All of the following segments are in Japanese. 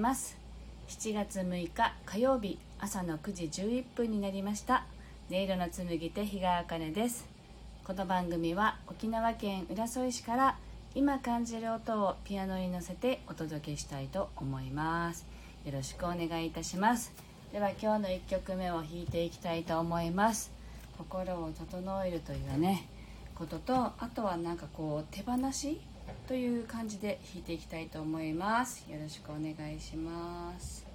ます。7月6日火曜日朝の9時11分になりました。音色の紡手日川茜です。この番組は沖縄県浦添市から今感じる音をピアノに乗せてお届けしたいと思います。よろしくお願いいたします。では今日の1曲目を弾いていきたいと思います。心を整えるというねこととあとはなんかこう手放しという感じで弾いていきたいと思います。よろしくお願いします。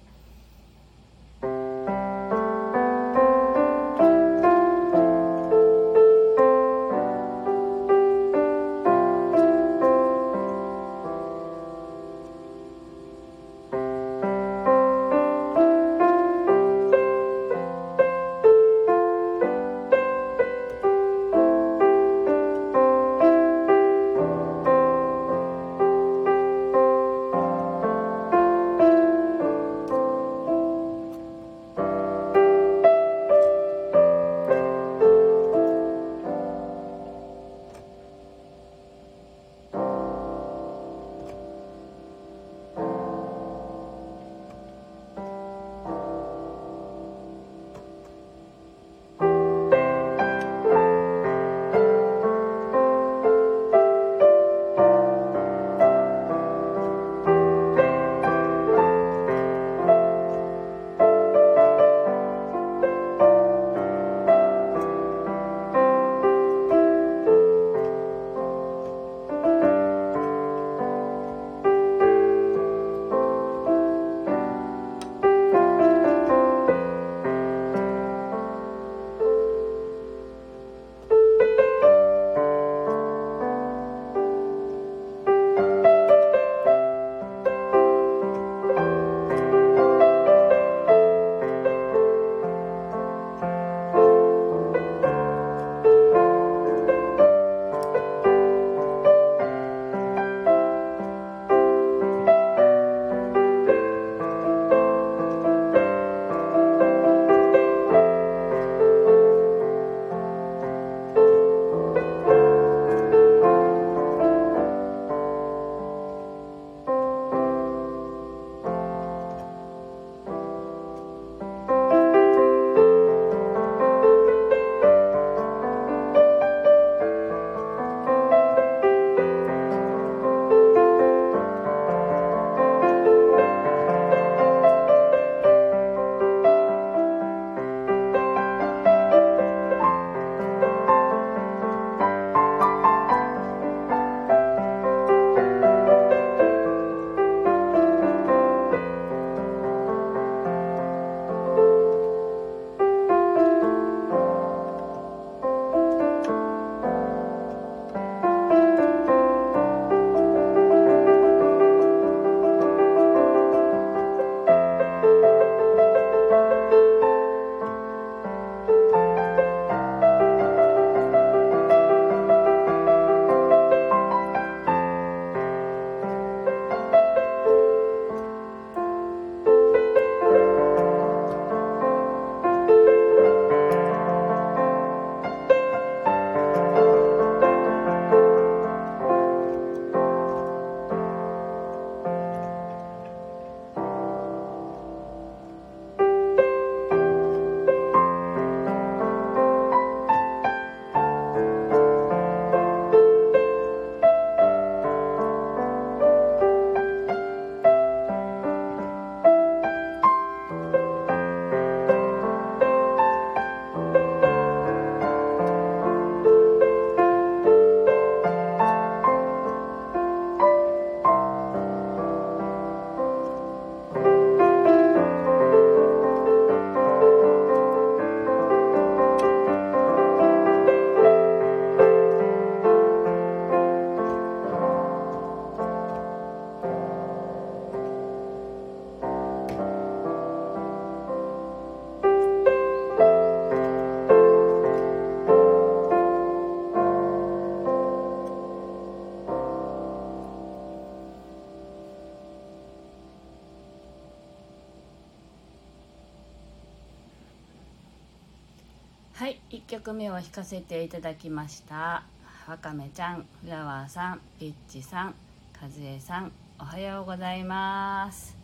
はい1曲目を弾かせていただきました。わかめちゃんフラワーさんピッチさん和江さんおはようございます。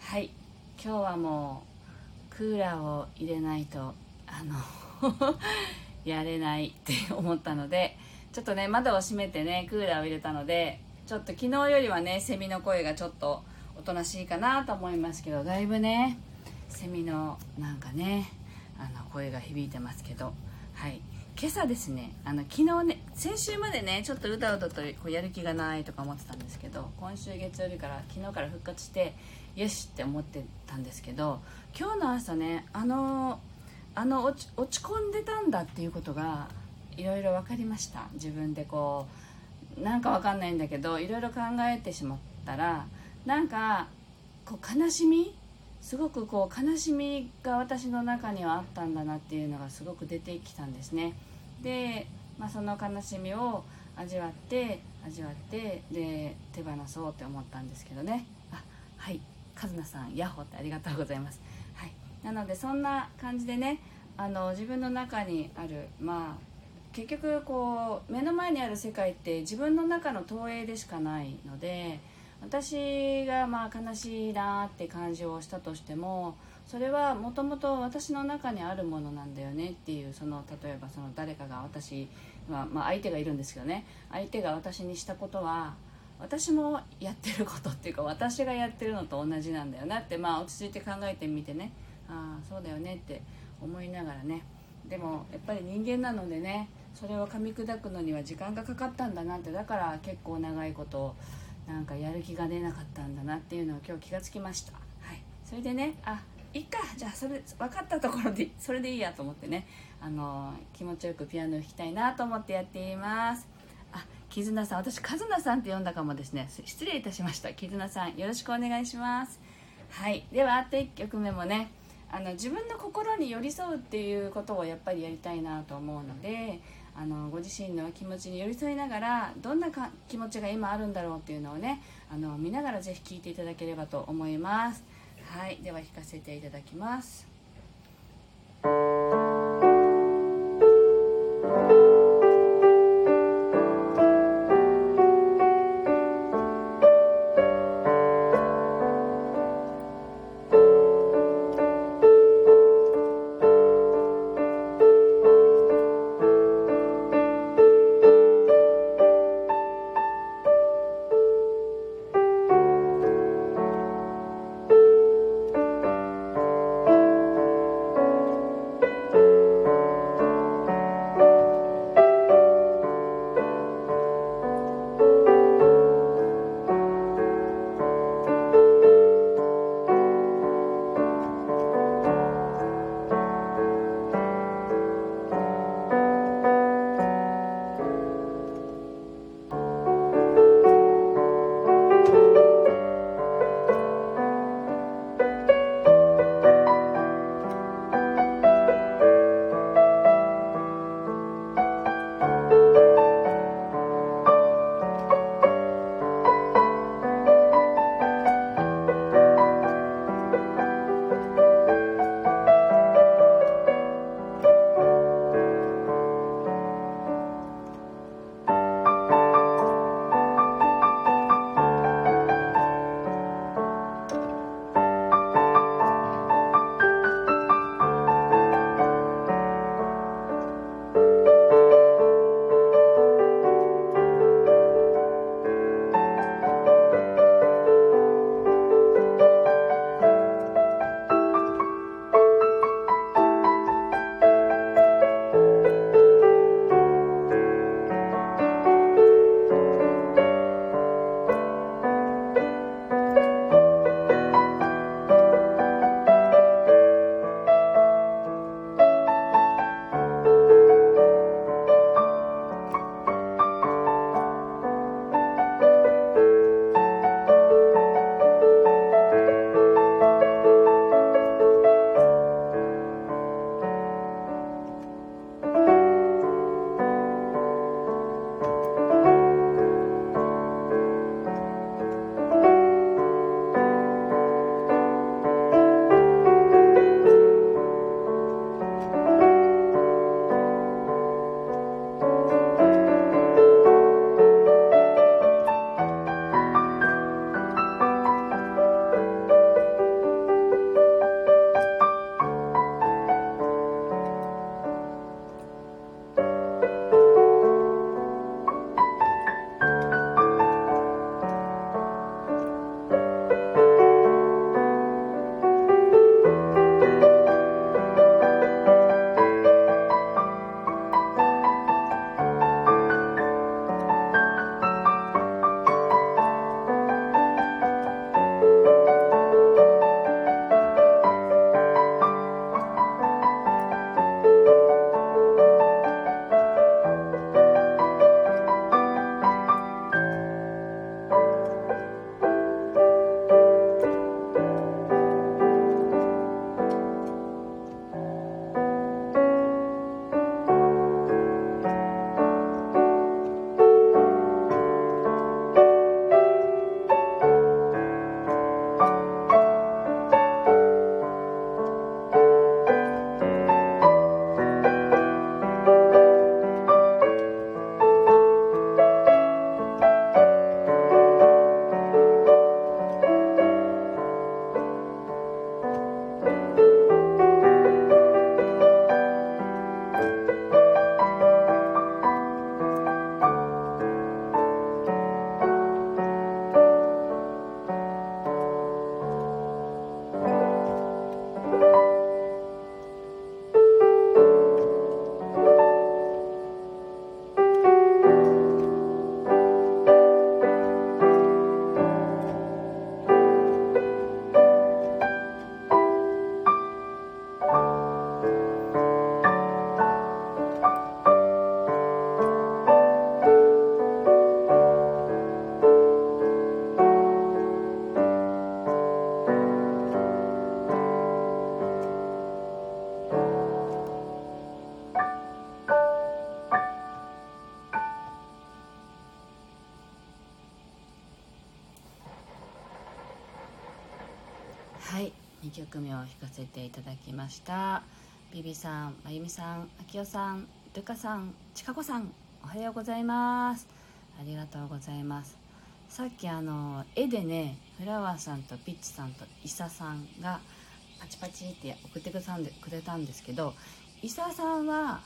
はい今日はもうクーラーを入れないとあの やれないって思ったのでちょっとね窓を閉めてねクーラーを入れたのでちょっと昨日よりはねセミの声がちょっとおとなしいかなと思いますけどだいぶねセミのなんかねあの声が響いてますけど。はい。今朝ですねあの昨日ね先週までねちょっとうだうだとこうやる気がないとか思ってたんですけど今週月曜日から昨日から復活してよしって思ってたんですけど今日の朝ねあのあの落ち落ち込んでたんだっていうことがいろいろ分かりました。自分でこうなんか分かんないんだけどいろいろ考えてしまったらなんかこう悲しみすごくこう悲しみが私の中にはあったんだなっていうのがすごく出てきたんですね。で、まあ、その悲しみを味わって味わってで手放そうって思ったんですけどね。あはい。和奈さんヤッホーってありがとうございます、はい、なのでそんな感じでねあの自分の中にあるまあ結局こう目の前にある世界って自分の中の投影でしかないので私がまあ悲しいなって感じをしたとしてもそれはもともと私の中にあるものなんだよねっていうその例えばその誰かが私は、まあ、相手がいるんですけどね。相手が私にしたことは私もやってることっていうか私がやってるのと同じなんだよなってまあ落ち着いて考えてみてね。ああそうだよねって思いながらね。でもやっぱり人間なのでねそれを噛み砕くのには時間がかかったんだなって。だから結構長いことをなんかやる気が出なかったんだなっていうのを今日気がつきました、はい、それでねあいっか。じゃあそれ分かったところで それでいいやと思ってね。あの気持ちよくピアノを弾きたいなと思ってやっています。あ絆さん。私和奈さんって呼んだかもですね。失礼いたしました。絆さんよろしくお願いします。はい。ではあと1曲目もね。あの自分の心に寄り添うっていうことをやっぱりやりたいなと思うのであのご自身の気持ちに寄り添いながらどんなか気持ちが今あるんだろうっていうのをねあの見ながらぜひ聴いていただければと思います。はいでは弾かせていただきます。曲目を弾かせていただきました。ビビさんまゆみさんあきおさんルカさんちかこさんおはようございます。ありがとうございます。さっきあの絵でねフラワーさんとピッチさんとイサさんがパチパチって送ってくれたんですけどイサさんは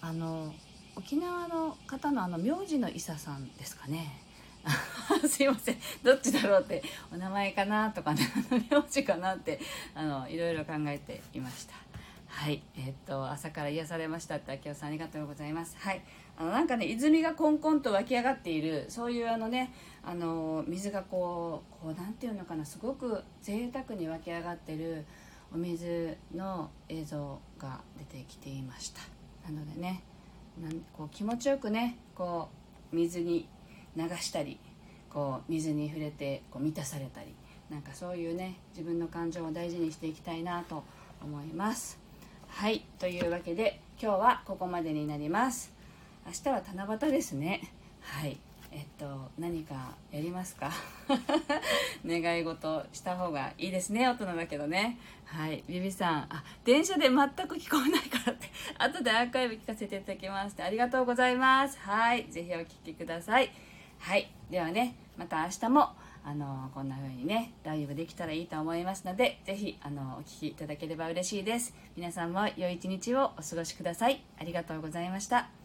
あの沖縄の方のあの名字のイサさんですかね。すいません。どっちだろうってお名前かなとかね 名字かなってあのいろいろ考えていました。はい。えー、っと朝から癒されましたって秋夫さんありがとうございます。はい。あのなんかね泉がコンコンと湧き上がっているそういうあのねあの水がこうこうなんていうのかなすごく贅沢に湧き上がってるお水の映像が出てきていました。なのでねなんこう気持ちよくねこう水に流したりこう水に触れてこう満たされたりなんかそういうね自分の感情を大事にしていきたいなと思います。はいというわけで今日はここまでになります。明日は七夕ですね。はいえっと何かやりますか？願い事した方がいいですね大人だけどね。はいビビさんあ電車で全く聞こえないからって後でアーカイブ聞かせていただきましてありがとうございます。はい是非お聴きください。はい。ではねまた明日もあのこんな風にねライブできたらいいと思いますので是非あのお聴きいただければ嬉しいです。皆さんも良い一日をお過ごしください。ありがとうございました。